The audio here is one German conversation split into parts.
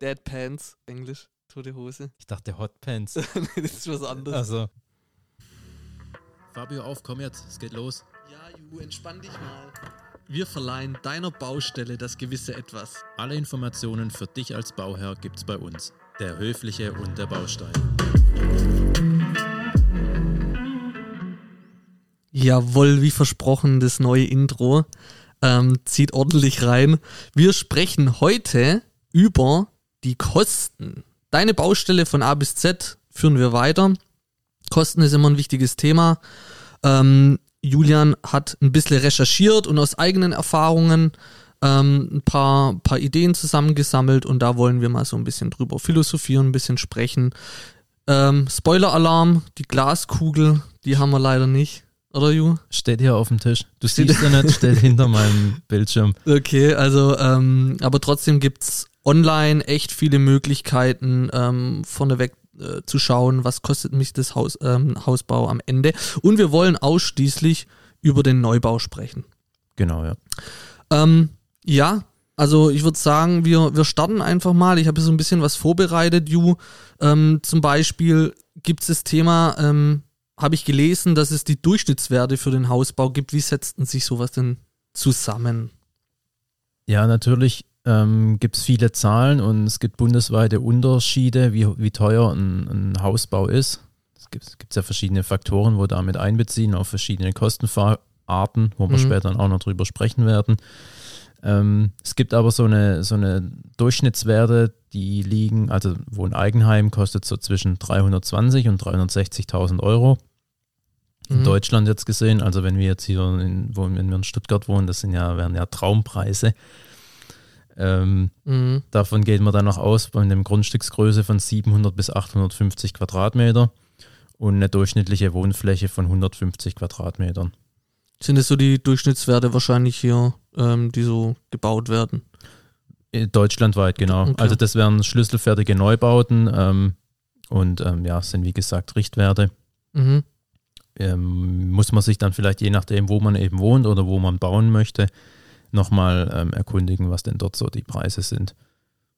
Dead Pants, Englisch, tote Hose. Ich dachte Hot Pants. nee, das ist was anderes. Also. Fabio, auf, komm jetzt, es geht los. Ja, Ju, entspann dich mal. Wir verleihen deiner Baustelle das gewisse Etwas. Alle Informationen für dich als Bauherr gibt's bei uns. Der Höfliche und der Baustein. Jawohl, wie versprochen, das neue Intro. Ähm, zieht ordentlich rein. Wir sprechen heute über die Kosten. Deine Baustelle von A bis Z führen wir weiter. Kosten ist immer ein wichtiges Thema. Ähm, Julian hat ein bisschen recherchiert und aus eigenen Erfahrungen ähm, ein paar, paar Ideen zusammengesammelt und da wollen wir mal so ein bisschen drüber philosophieren, ein bisschen sprechen. Ähm, Spoiler-Alarm, die Glaskugel, die haben wir leider nicht. Oder Ju? Steht hier auf dem Tisch. Du siehst ja nicht, steht hinter meinem Bildschirm. Okay, also, ähm, aber trotzdem gibt's online echt viele Möglichkeiten, ähm, vorneweg äh, zu schauen, was kostet mich das Haus, ähm, Hausbau am Ende. Und wir wollen ausschließlich über den Neubau sprechen. Genau, ja. Ähm, ja, also ich würde sagen, wir, wir starten einfach mal. Ich habe so ein bisschen was vorbereitet, Ju. Ähm, zum Beispiel gibt es das Thema, ähm, habe ich gelesen, dass es die Durchschnittswerte für den Hausbau gibt. Wie setzten sich sowas denn zusammen? Ja, natürlich ähm, gibt es viele Zahlen und es gibt bundesweite Unterschiede, wie, wie teuer ein, ein Hausbau ist. Es gibt, es gibt ja verschiedene Faktoren, wo damit einbeziehen, auch verschiedene Kostenarten, wo wir Mhm. später auch noch drüber sprechen werden. Ähm, es gibt aber so eine, so eine Durchschnittswerte, die liegen, also wo ein Eigenheim kostet so zwischen 320 und 360.000 Euro. In Mhm. Deutschland jetzt gesehen, also wenn wir jetzt hier in, wo, wenn wir in Stuttgart wohnen, das sind ja, wären ja Traumpreise. Ähm, Mhm. davon geht man dann noch aus bei einer Grundstücksgröße von 700 bis 850 Quadratmeter und eine durchschnittliche Wohnfläche von 150 Quadratmetern. Sind es so die Durchschnittswerte wahrscheinlich hier, ähm, die so gebaut werden? Äh, Deutschlandweit, genau. Okay. Also das wären schlüsselfertige Neubauten ähm, und ähm, ja, sind wie gesagt Richtwerte. Mhm. Ähm, muss man sich dann vielleicht je nachdem, wo man eben wohnt oder wo man bauen möchte, nochmal ähm, erkundigen, was denn dort so die Preise sind.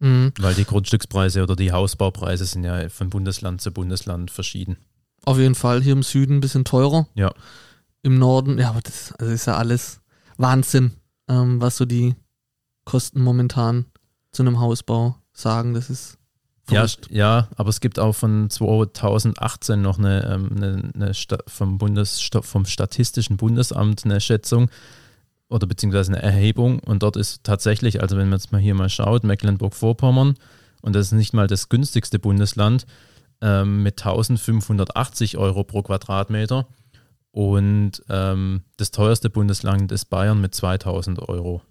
Mhm. Weil die Grundstückspreise oder die Hausbaupreise sind ja von Bundesland zu Bundesland verschieden. Auf jeden Fall hier im Süden ein bisschen teurer. Ja. Im Norden, ja, aber das also ist ja alles Wahnsinn, ähm, was so die Kosten momentan zu einem Hausbau sagen. Das ist Ja, ja, aber es gibt auch von 2018 noch eine, ähm, eine, eine vom, Bundes, vom Statistischen Bundesamt eine Schätzung oder beziehungsweise eine Erhebung und dort ist tatsächlich, also wenn man jetzt mal hier mal schaut, Mecklenburg-Vorpommern und das ist nicht mal das günstigste Bundesland ähm, mit 1580 Euro pro Quadratmeter und ähm, das teuerste Bundesland ist Bayern mit 2000 Euro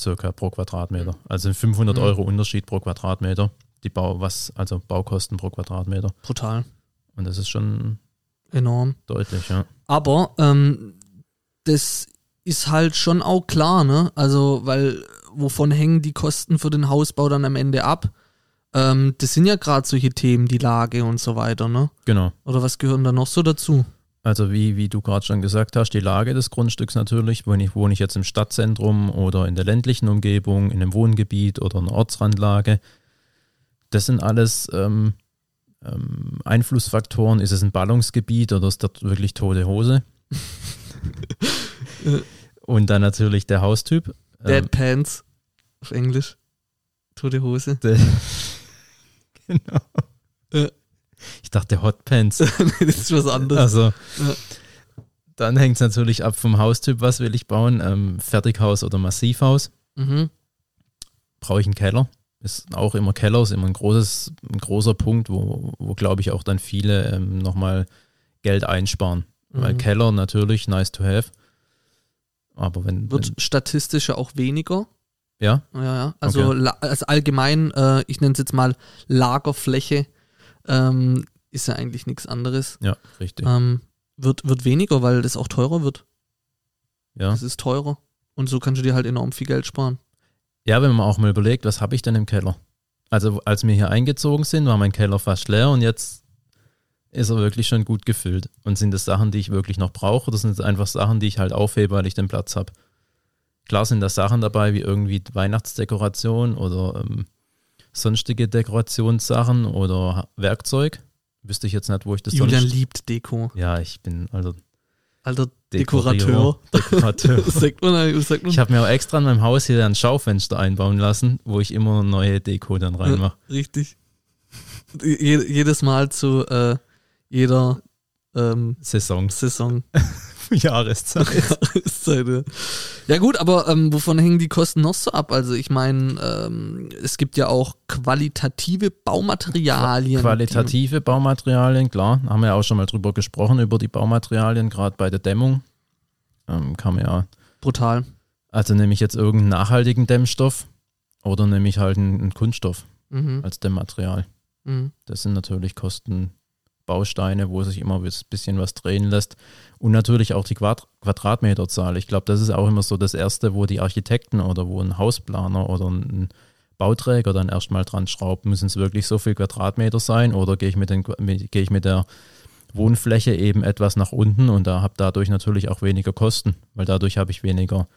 circa pro Quadratmeter. Also ein 500 Mhm. Euro Unterschied pro Quadratmeter die Bau, was, also Baukosten pro Quadratmeter. brutal, Und das ist schon enorm. deutlich, ja. Aber ähm, das ist halt schon auch klar, ne? Also, weil wovon hängen die Kosten für den Hausbau dann am Ende ab? Ähm, das sind ja gerade solche Themen, die Lage und so weiter, ne? Genau. Oder was gehören da noch so dazu? Also wie, wie du gerade schon gesagt hast, die Lage des Grundstücks natürlich. Wohne ich, wohne ich jetzt im Stadtzentrum oder in der ländlichen Umgebung, in einem Wohngebiet oder einer Ortsrandlage. Das sind alles ähm, ähm, Einflussfaktoren. Ist es ein Ballungsgebiet oder ist dort wirklich tote Hose? Und dann natürlich der Haustyp. Dead Ähm, Pants auf Englisch. Tote Hose. genau. Ja. Ich dachte Hot Pants. das ist was anderes. Also, Ja. dann hängt es natürlich ab vom Haustyp, was will ich bauen. Ähm, Fertighaus oder Massivhaus. Mhm. Brauche ich einen Keller? Ist auch immer Keller, ist immer ein, großes, ein großer Punkt, wo, wo glaube ich auch dann viele ähm, nochmal Geld einsparen. Weil Mhm. Keller natürlich nice to have. Aber wenn, Wird wenn statistisch ja auch weniger. ja, Ja, ja. Also, Okay. also allgemein, äh, ich nenne es jetzt mal Lagerfläche, ähm, ist ja eigentlich nichts anderes. ja, richtig. Ähm, wird, wird weniger, weil das auch teurer wird. ja. Es ist teurer. Und so kannst du dir halt enorm viel Geld sparen. ja, wenn man auch mal überlegt, was habe ich denn im Keller? Also als wir hier eingezogen sind, war mein Keller fast leer und jetzt ist er wirklich schon gut gefüllt. Und sind das Sachen, die ich wirklich noch brauche oder sind es einfach Sachen, die ich halt aufhebe, weil ich den Platz habe? Klar sind da Sachen dabei, wie irgendwie Weihnachtsdekoration oder ähm, sonstige Dekorationssachen oder Werkzeug. Wüsste ich jetzt nicht, wo ich das Julian sonst. liebt Deko. Ja, ich bin also Alter Dekorateur. Dekorateur. sagt man, eigentlich- sagt man Ich habe mir auch extra in meinem Haus hier ein Schaufenster einbauen lassen, wo ich immer neue Deko dann reinmache. Richtig. Je, jedes Mal zu äh, jeder ähm, Saisons, Saison. Jahreszeit. Jahreszeit, ja. ja gut, aber ähm, wovon hängen die Kosten noch so ab? Also ich meine, ähm, es gibt ja auch qualitative Baumaterialien. Qualitative Baumaterialien, klar, haben wir ja auch schon mal drüber gesprochen, über die Baumaterialien, gerade bei der Dämmung. Ähm, kann man ja, brutal. also nehme ich jetzt irgendeinen nachhaltigen Dämmstoff oder nehme ich halt einen, einen Kunststoff Mhm. als Dämmmaterial. Mhm. Das sind natürlich Kostenbausteine, wo sich immer ein bisschen was drehen lässt. Und natürlich auch die Quadrat Quadratmeterzahl. Ich glaube, das ist auch immer so das Erste, wo die Architekten oder wo ein Hausplaner oder ein Bauträger dann erstmal dran schraubt. Müssen es wirklich so viel Quadratmeter sein oder gehe ich mit, den, mit, gehe ich mit der Wohnfläche eben etwas nach unten und da habe dadurch natürlich auch weniger Kosten, weil dadurch habe ich weniger,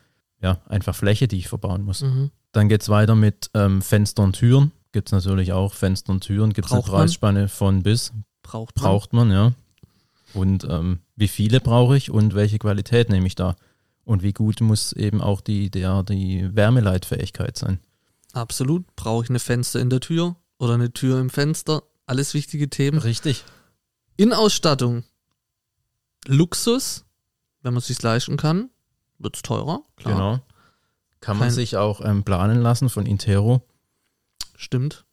ja, einfach Fläche, die ich verbauen muss. Mhm. Dann geht es weiter mit ähm, Fenster und Türen. Gibt es natürlich auch Fenster und Türen. Gibt es eine? Preisspanne von bis. Braucht man. Braucht man, ja. Und ähm, wie viele brauche ich und welche Qualität nehme ich da? Und wie gut muss eben auch die, der, die Wärmeleitfähigkeit sein? Absolut. Brauche ich eine Fenster in der Tür oder eine Tür im Fenster? Alles wichtige Themen. Richtig. Innenausstattung. Luxus, wenn man es sich leisten kann, wird es teurer. Klar. Genau. Kann man Kein- sich auch ähm, planen lassen von Intero. Stimmt.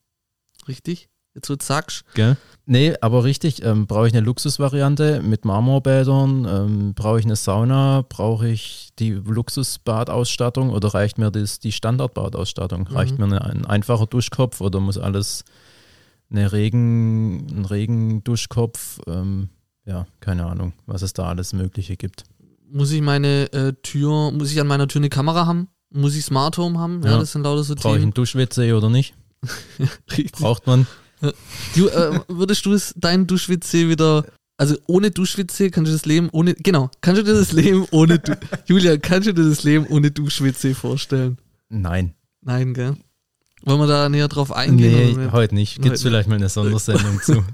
Richtig. So sagst Gell? Nee, aber richtig, ähm, brauche ich eine Luxusvariante mit Marmorbädern, ähm, brauche ich eine Sauna, brauche ich die Luxusbadausstattung oder reicht mir das, die Standardbadausstattung? Reicht Mhm. mir eine, ein einfacher Duschkopf oder muss alles eine Regen, ein Regenduschkopf? Ähm, ja, keine Ahnung, was es da alles Mögliche gibt. Muss ich meine äh, Tür, muss ich an meiner Tür eine Kamera haben? Muss ich Smart Home haben? Ja, Ja. das sind lauter so Brauche ich einen Dusch-WC oder nicht? Braucht man? Du, äh, würdest du es, dein Dusch-WC wieder, also ohne Dusch-WC kannst du das Leben ohne, genau, kannst du dir das Leben ohne, Du- Julia, kannst du dir das Leben ohne Dusch-WC vorstellen? Nein. Nein, gell? Wollen wir da näher drauf eingehen? Nee, heute nicht. Gibt es vielleicht mal eine Sondersendung zu.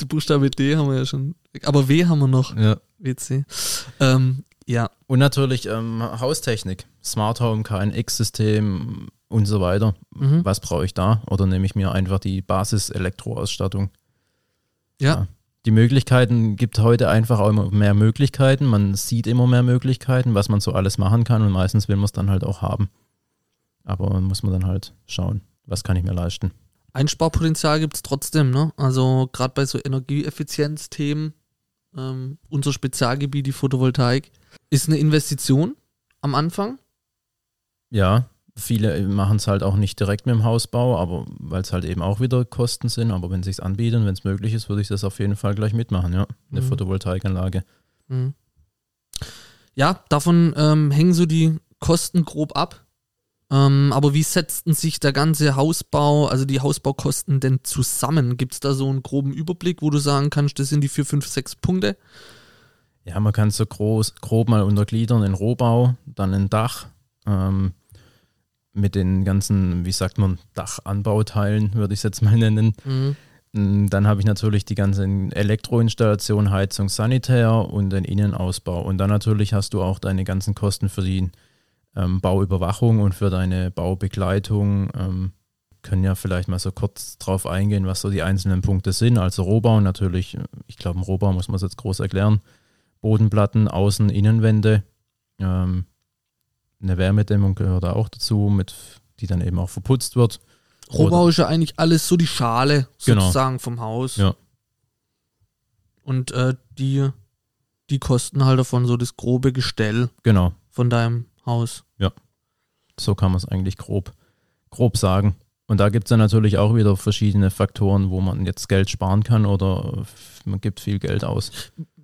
Die Buchstabe D haben wir ja schon, aber W haben wir noch, Ja. WC. Ähm, ja, Und natürlich ähm, Haustechnik, Smart Home, KNX-System und so weiter. mhm. Was brauche ich da? Oder nehme ich mir einfach die Basis-Elektroausstattung? ja, Die Möglichkeiten gibt heute einfach auch immer mehr Möglichkeiten. Man sieht immer mehr Möglichkeiten, was man so alles machen kann und meistens will man es dann halt auch haben. Aber muss man dann halt schauen, was kann ich mir leisten. Einsparpotenzial gibt es trotzdem, ne? Also gerade bei so Energieeffizienzthemen, ähm, unser Spezialgebiet, die Photovoltaik, ist eine Investition am Anfang. Ja, viele machen es halt auch nicht direkt mit dem Hausbau, aber weil es halt eben auch wieder Kosten sind. Aber wenn es sich anbietet und wenn es möglich ist, würde ich das auf jeden Fall gleich mitmachen, ja. Eine Mhm. Photovoltaikanlage. Mhm. Ja, davon ähm, hängen so die Kosten grob ab. Ähm, aber wie setzten sich der ganze Hausbau, also die Hausbaukosten denn zusammen? Gibt es da so einen groben Überblick, wo du sagen kannst, das sind die vier, fünf, sechs Punkte? Ja, man kann es so groß, grob mal untergliedern in Rohbau, dann ein Dach ähm, mit den ganzen, wie sagt man, Dachanbauteilen, würde ich es jetzt mal nennen. Mm, Dann habe ich natürlich die ganzen Elektroinstallation, Heizung, Sanitär und den Innenausbau. Und dann natürlich hast du auch deine ganzen Kosten für die ähm, Bauüberwachung und für deine Baubegleitung. Ähm, können ja vielleicht mal so kurz drauf eingehen, was so die einzelnen Punkte sind. Also Rohbau natürlich, ich glaube, im Rohbau muss man es jetzt groß erklären. Bodenplatten, Außen-, Innenwände. Ähm, eine Wärmedämmung gehört da auch dazu, mit, die dann eben auch verputzt wird. Rohbau ist ja eigentlich alles so die Schale Genau. sozusagen vom Haus. Ja. Und äh, die, die kosten halt davon so das grobe Gestell Genau, von deinem Haus. so kann man es eigentlich grob, grob sagen. Und da gibt es dann natürlich auch wieder verschiedene Faktoren, wo man jetzt Geld sparen kann oder man gibt viel Geld aus.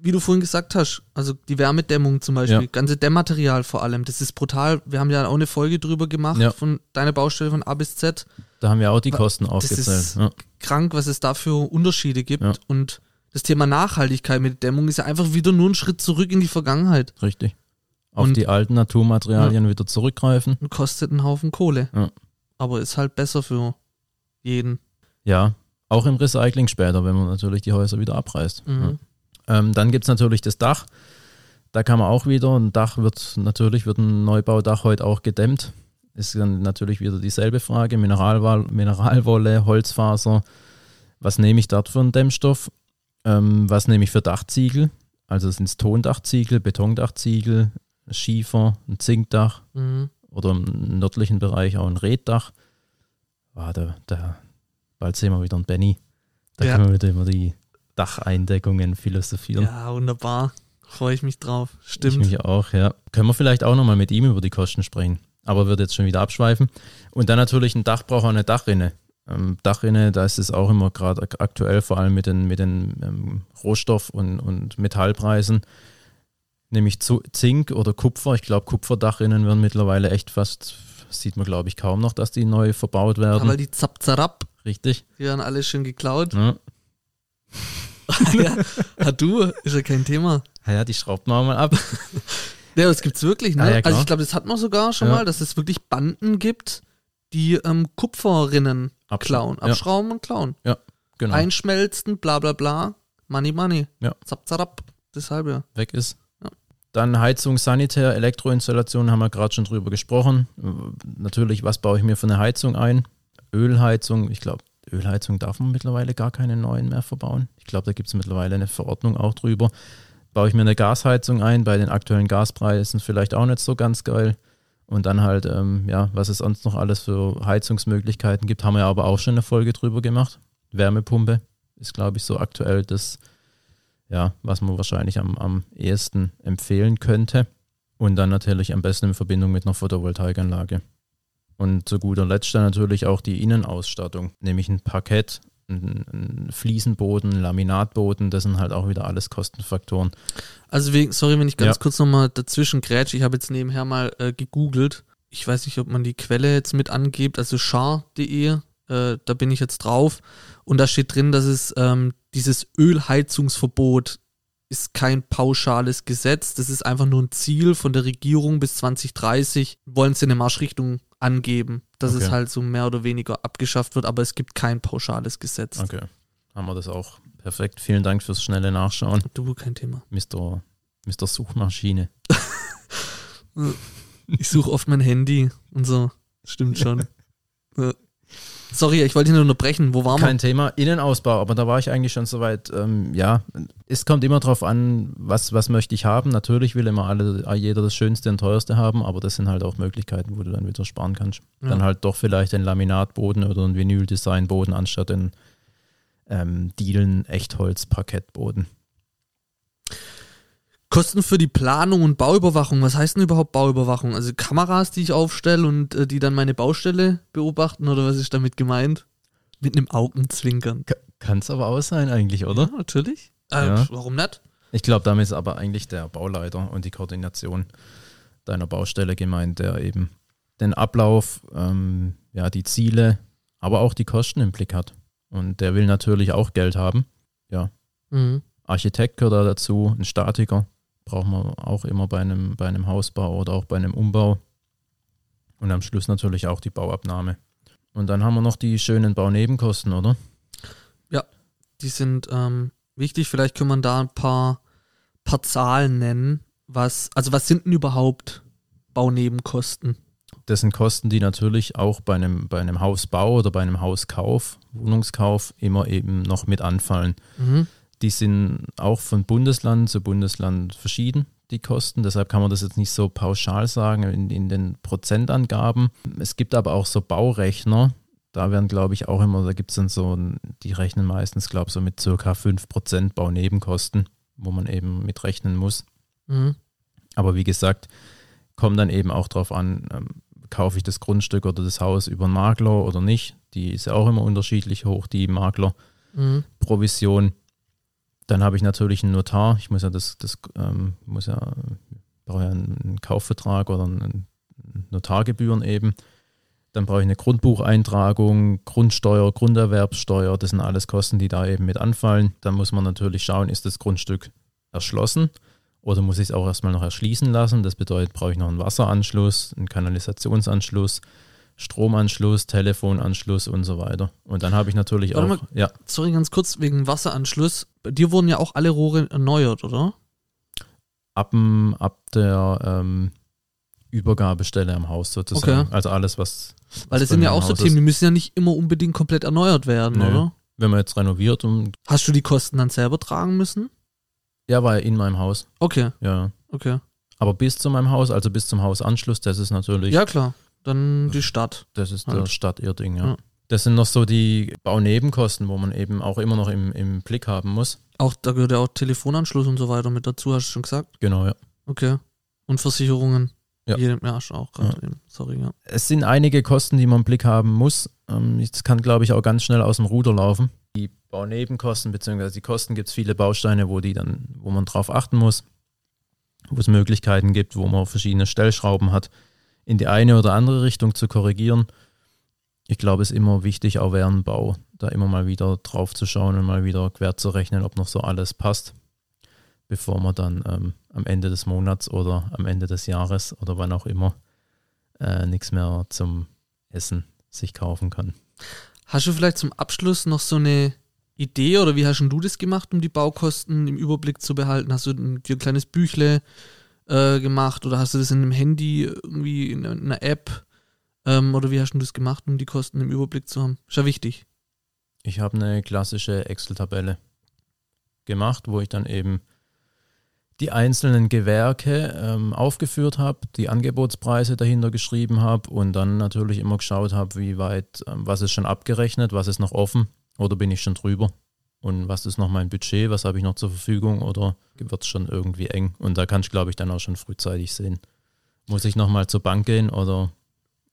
Wie du vorhin gesagt hast, also die Wärmedämmung zum Beispiel, Ja. ganze Dämmmaterial vor allem, das ist brutal. Wir haben ja auch eine Folge drüber gemacht Ja. von deiner Baustelle von A bis Z. Da haben wir auch die Kosten das aufgezählt. ist- Ja, Krank, was es da für Unterschiede gibt. Und das Thema Nachhaltigkeit mit Dämmung ist ja einfach wieder nur ein Schritt zurück in die Vergangenheit richtig. Auf Und- die alten Naturmaterialien wieder zurückgreifen. und kostet einen Haufen Kohle. Aber ist halt besser für jeden. Ja, auch im Recycling später, wenn man natürlich die Häuser wieder abreißt. Mhm. Ähm, dann gibt es natürlich das Dach. Da kann man auch wieder, ein Dach wird, natürlich wird ein Neubaudach heute auch gedämmt. Ist dann natürlich wieder dieselbe Frage, Mineralwolle, Mineralwolle Holzfaser. Was nehme ich dort für einen Dämmstoff? Ähm, was nehme ich für Dachziegel? Also sind es Tondachziegel, Betondachziegel, Schiefer, ein Zinkdach Mhm. oder im nördlichen Bereich auch ein Reddach. Ah, da, da, bald sehen wir wieder einen Benny. Da Ja. können wir wieder über die Dacheindeckungen philosophieren. Ja, wunderbar. Freue ich mich drauf. Ich Stimmt. mich auch, ja. Können wir vielleicht auch nochmal mit ihm über die Kosten sprechen. Aber wird jetzt schon wieder abschweifen. Und dann natürlich ein Dach braucht auch eine Dachrinne. Ähm, Dachrinne, da ist es auch immer gerade ak- aktuell, vor allem mit den, mit den ähm, Rohstoff- und, und Metallpreisen, nämlich Zink oder Kupfer. Ich glaube, Kupferdachrinnen werden mittlerweile echt fast, sieht man glaube ich kaum noch, dass die neu verbaut werden. Aber die Zapzarab, Richtig. die werden alle schön geklaut. Ja. ja. ja, du, ist ja kein Thema. Ah ja, die schraubt man mal ab. Ja, das gibt's wirklich, ne? Ah, ja, klar. also ich glaube, das hat man sogar schon Ja. mal, dass es wirklich Banden gibt, die ähm, Kupferrinnen Abschra- klauen, Ja. abschrauben und klauen. Genau. Einschmelzen, bla bla bla. Money, money. Ja. Zap, zarab. Deshalb ja. weg ist. Ja. Dann Heizung, Sanitär, Elektroinstallation haben wir gerade schon drüber gesprochen. Natürlich, was baue ich mir für eine Heizung ein? Ölheizung, ich glaube, Ölheizung darf man mittlerweile gar keine neuen mehr verbauen. Ich glaube, da gibt es mittlerweile eine Verordnung auch drüber. Baue ich mir eine Gasheizung ein, bei den aktuellen Gaspreisen vielleicht auch nicht so ganz geil. Und dann halt, ähm, ja, was es sonst noch alles für Heizungsmöglichkeiten gibt, haben wir aber auch schon eine Folge drüber gemacht. Wärmepumpe ist, glaube ich, so aktuell das, ja, was man wahrscheinlich am, am ehesten empfehlen könnte. Und dann natürlich am besten in Verbindung mit einer Photovoltaikanlage. Und zu guter Letzt dann natürlich auch die Innenausstattung, nämlich ein Parkett, ein, ein Fliesenboden, Laminatboden, das sind halt auch wieder alles Kostenfaktoren. Also wegen, sorry, wenn ich ganz Ja. kurz nochmal dazwischen grätsch. Ich habe jetzt nebenher mal äh, gegoogelt. Ich weiß nicht, ob man die Quelle jetzt mit angibt, also char.de, äh, da bin ich jetzt drauf. Und da steht drin, dass es ähm, dieses Ölheizungsverbot ist kein pauschales Gesetz. Das ist einfach nur ein Ziel von der Regierung bis 2030. Wollen sie eine Marschrichtung angeben, dass es Okay. halt so mehr oder weniger abgeschafft wird, aber es gibt kein pauschales Gesetz. Okay, haben wir das auch. Perfekt. Vielen Dank fürs schnelle Nachschauen, Du, kein Thema. Mr. Mr. Suchmaschine. Ich suche oft mein Handy und so. Stimmt schon. Ja. Sorry, ich wollte dich nur unterbrechen. Wo waren Kein Thema, Innenausbau, aber da war ich eigentlich schon soweit. Ähm, ja, es kommt immer drauf an, was, was möchte ich haben. Natürlich will immer alle, jeder das Schönste und Teuerste haben, aber das sind halt auch Möglichkeiten, wo du dann wieder sparen kannst. Ja. Dann halt doch vielleicht ein Laminatboden oder ein Vinyl-Design-Boden anstatt ein ähm, Dielen Echtholz-Parkettboden. wir? Kosten für die Planung und Bauüberwachung. Was heißt denn überhaupt Bauüberwachung? Also Kameras, die ich aufstelle und äh, die dann meine Baustelle beobachten oder was ist damit gemeint? Mit einem Augenzwinkern. Kann es aber auch sein eigentlich, oder? Ja, natürlich. Äh, Ja. Warum nicht? Ich glaube, damit ist aber eigentlich der Bauleiter und die Koordination deiner Baustelle gemeint, der eben den Ablauf, ähm, ja, die Ziele, aber auch die Kosten im Blick hat. Und der will natürlich auch Geld haben. Mhm. Architekt gehört da dazu, ein Statiker braucht man auch immer bei einem, bei einem Hausbau oder auch bei einem Umbau. Und am Schluss natürlich auch die Bauabnahme. Und dann haben wir noch die schönen Baunebenkosten, oder? Die sind ähm, wichtig. Vielleicht kann man da ein paar, paar Zahlen nennen. Was, also was sind denn überhaupt Baunebenkosten? Das sind Kosten, die natürlich auch bei einem, bei einem Hausbau oder bei einem Hauskauf, Wohnungskauf immer eben noch mit anfallen. Mhm. Die sind auch von Bundesland zu Bundesland verschieden, die Kosten. Deshalb kann man das jetzt nicht so pauschal sagen in, in den Prozentangaben. Es gibt aber auch so Baurechner. Da werden, glaube ich, auch immer, da gibt es dann so, die rechnen meistens, glaube ich, so mit circa 5% Baunebenkosten, wo man eben mitrechnen muss. Mhm. Aber wie gesagt, kommt dann eben auch drauf an, ähm, kaufe ich das Grundstück oder das Haus über einen Makler oder nicht. Die ist ja auch immer unterschiedlich hoch, die Maklerprovision. Mhm. Dann habe ich natürlich einen Notar. Ich muss ja das, das ähm, muss ja, brauche ja einen Kaufvertrag oder einen Notargebühren eben. Dann brauche ich eine Grundbucheintragung, Grundsteuer, Grunderwerbssteuer. Das sind alles Kosten, die da eben mit anfallen. Dann muss man natürlich schauen, ist das Grundstück erschlossen oder muss ich es auch erstmal noch erschließen lassen. Das bedeutet, brauche ich noch einen Wasseranschluss, einen Kanalisationsanschluss, Stromanschluss, Telefonanschluss und so weiter. Und dann habe ich natürlich Warte auch, ja, Sorry, ganz kurz wegen Wasseranschluss. Bei dir wurden ja auch alle Rohre erneuert, oder? ab, ab der ähm, Übergabestelle am Haus sozusagen. Okay. Also alles, was. Weil das sind ja auch so Haus Themen, ist. die müssen ja nicht immer unbedingt komplett erneuert werden, Nö. oder? Wenn man jetzt renoviert und. Hast du die Kosten dann selber tragen müssen? Ja, war in meinem Haus. Okay, Ja. okay. Aber bis zu meinem Haus, also bis zum Hausanschluss, das ist natürlich. Ja, klar. Dann die Stadt. Das ist Halt. der Stadt Irding, ja. Ja. Das sind noch so die Baunebenkosten, wo man eben auch immer noch im, im Blick haben muss. Auch da gehört ja auch Telefonanschluss und so weiter mit dazu, hast du schon gesagt? Genau, ja. Okay. Und Versicherungen. Ja. Jedem, ja, du auch gerade eben. Sorry, ja. Es sind einige Kosten, die man im Blick haben muss. Ähm, Das kann, glaube ich, auch ganz schnell aus dem Ruder laufen. Die Baunebenkosten bzw. die Kosten gibt es viele Bausteine, wo die dann, wo man drauf achten muss, wo es Möglichkeiten gibt, wo man verschiedene Stellschrauben hat, in die eine oder andere Richtung zu korrigieren. Ich glaube, es ist immer wichtig, auch während dem Bau, da immer mal wieder drauf zu schauen und mal wieder quer zu rechnen, ob noch so alles passt, bevor man dann ähm, am Ende des Monats oder am Ende des Jahres oder wann auch immer äh, nichts mehr zum Essen sich kaufen kann. Hast du vielleicht zum Abschluss noch so eine Idee oder wie hast du das gemacht, um die Baukosten im Überblick zu behalten? Hast du dir ein kleines Büchle äh, gemacht oder hast du das in einem Handy irgendwie in einer App? Ähm, oder wie hast du das gemacht, um die Kosten im Überblick zu haben? Ist ja wichtig. Ich habe eine klassische Excel-Tabelle gemacht, wo ich dann eben die einzelnen Gewerke ähm, aufgeführt habe, die Angebotspreise dahinter geschrieben habe und dann natürlich immer geschaut habe, wie weit, ähm, was ist schon abgerechnet, was ist noch offen oder bin ich schon drüber und was ist noch mein Budget, was habe ich noch zur Verfügung oder wird es schon irgendwie eng und da kann ich glaube ich dann auch schon frühzeitig sehen. Muss ich nochmal zur Bank gehen oder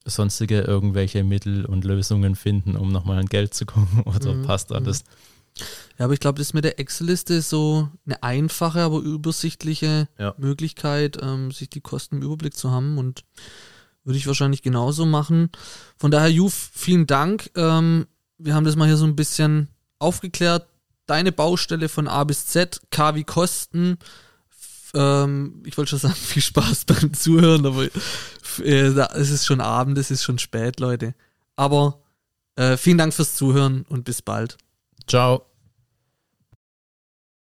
sonstige irgendwelche Mittel und Lösungen finden, um nochmal an Geld zu gucken oder Mhm, passt alles. Ja, aber ich glaube, das mit der Excel-Liste ist so eine einfache, aber übersichtliche Ja. Möglichkeit, ähm, sich die Kosten im Überblick zu haben und würde ich wahrscheinlich genauso machen. Von daher, Juf, vielen Dank. Ähm, wir haben das mal hier so ein bisschen aufgeklärt. Deine Baustelle von A bis Z, K wie Kosten. Ähm, ich wollte schon sagen, viel Spaß beim Zuhören, aber äh, da- es ist schon Abend, es ist schon spät, Leute. Aber äh, vielen Dank fürs Zuhören und bis bald. Ciao.